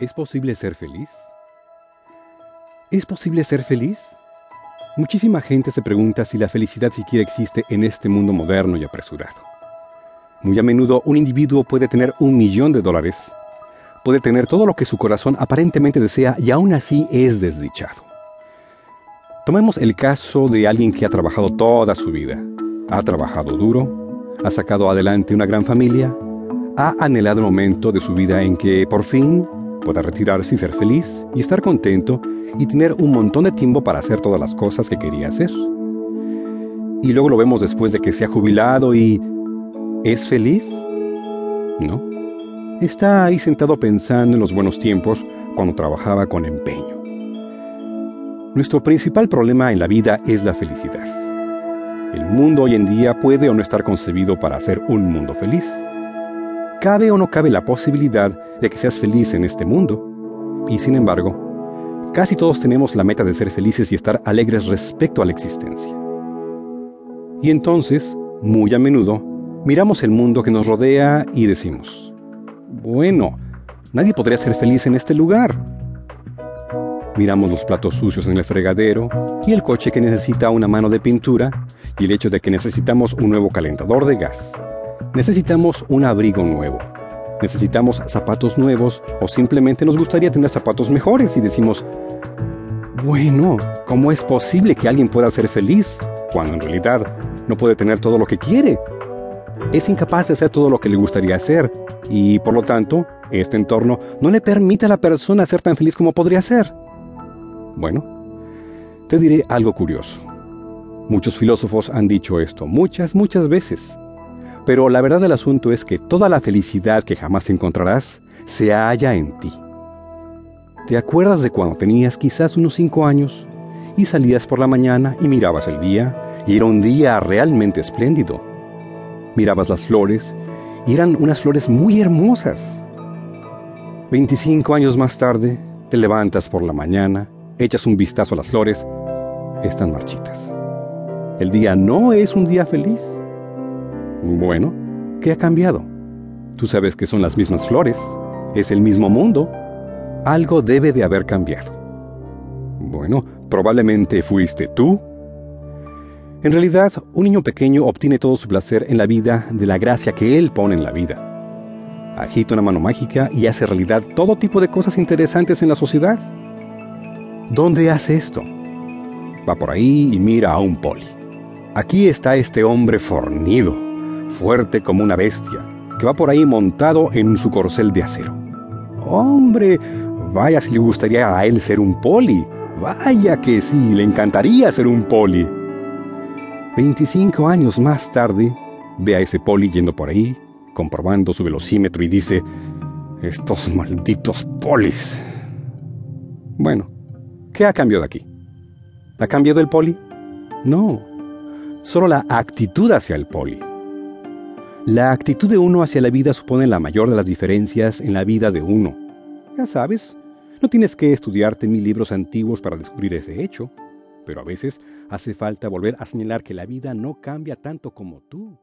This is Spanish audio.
¿Es posible ser feliz? ¿Es posible ser feliz? Muchísima gente se pregunta si la felicidad siquiera existe en este mundo moderno y apresurado. Muy a menudo un individuo puede tener un millón de dólares, puede tener todo lo que su corazón aparentemente desea y aún así es desdichado. Tomemos el caso de alguien que ha trabajado toda su vida, ha trabajado duro, ha sacado adelante una gran familia, ha anhelado un momento de su vida en que por fin pueda retirarse y ser feliz y estar contento y tener un montón de tiempo para hacer todas las cosas que quería hacer. Y luego lo vemos después de que se ha jubilado y... ¿Es feliz? No. Está ahí sentado pensando en los buenos tiempos cuando trabajaba con empeño. Nuestro principal problema en la vida es la felicidad. El mundo hoy en día puede o no estar concebido para hacer un mundo feliz. Cabe o no cabe la posibilidad de que seas feliz en este mundo. Y sin embargo, casi todos tenemos la meta de ser felices y estar alegres respecto a la existencia. Y entonces, muy a menudo, miramos el mundo que nos rodea y decimos, bueno, nadie podría ser feliz en este lugar. Miramos los platos sucios en el fregadero y el coche que necesita una mano de pintura y el hecho de que necesitamos un nuevo calentador de gas. Necesitamos un abrigo nuevo. Necesitamos zapatos nuevos o simplemente nos gustaría tener zapatos mejores y decimos, bueno, ¿cómo es posible que alguien pueda ser feliz cuando en realidad no puede tener todo lo que quiere? Es incapaz de hacer todo lo que le gustaría hacer y por lo tanto este entorno no le permite a la persona ser tan feliz como podría ser. Bueno, te diré algo curioso. Muchos filósofos han dicho esto muchas, muchas veces. Pero la verdad del asunto es que toda la felicidad que jamás encontrarás se halla en ti. ¿Te acuerdas de cuando tenías quizás unos cinco años y salías por la mañana y mirabas el día y era un día realmente espléndido? Mirabas las flores y eran unas flores muy hermosas. 25 años más tarde, te levantas por la mañana, echas un vistazo a las flores, están marchitas. El día no es un día feliz. Bueno, ¿qué ha cambiado? Tú sabes que son las mismas flores, es el mismo mundo. Algo debe de haber cambiado. Bueno, probablemente fuiste tú. En realidad, un niño pequeño obtiene todo su placer en la vida de la gracia que él pone en la vida. Agita una mano mágica y hace realidad todo tipo de cosas interesantes en la sociedad. ¿Dónde hace esto? Va por ahí y mira a un poli. Aquí está este hombre fornido fuerte como una bestia, que va por ahí montado en su corcel de acero. Hombre, vaya si le gustaría a él ser un poli. Vaya que sí, le encantaría ser un poli. 25 años más tarde, ve a ese poli yendo por ahí, comprobando su velocímetro y dice, estos malditos polis. Bueno, ¿qué ha cambiado aquí? ¿Ha cambiado el poli? No, solo la actitud hacia el poli. La actitud de uno hacia la vida supone la mayor de las diferencias en la vida de uno. Ya sabes, no tienes que estudiarte mil libros antiguos para descubrir ese hecho, pero a veces hace falta volver a señalar que la vida no cambia tanto como tú.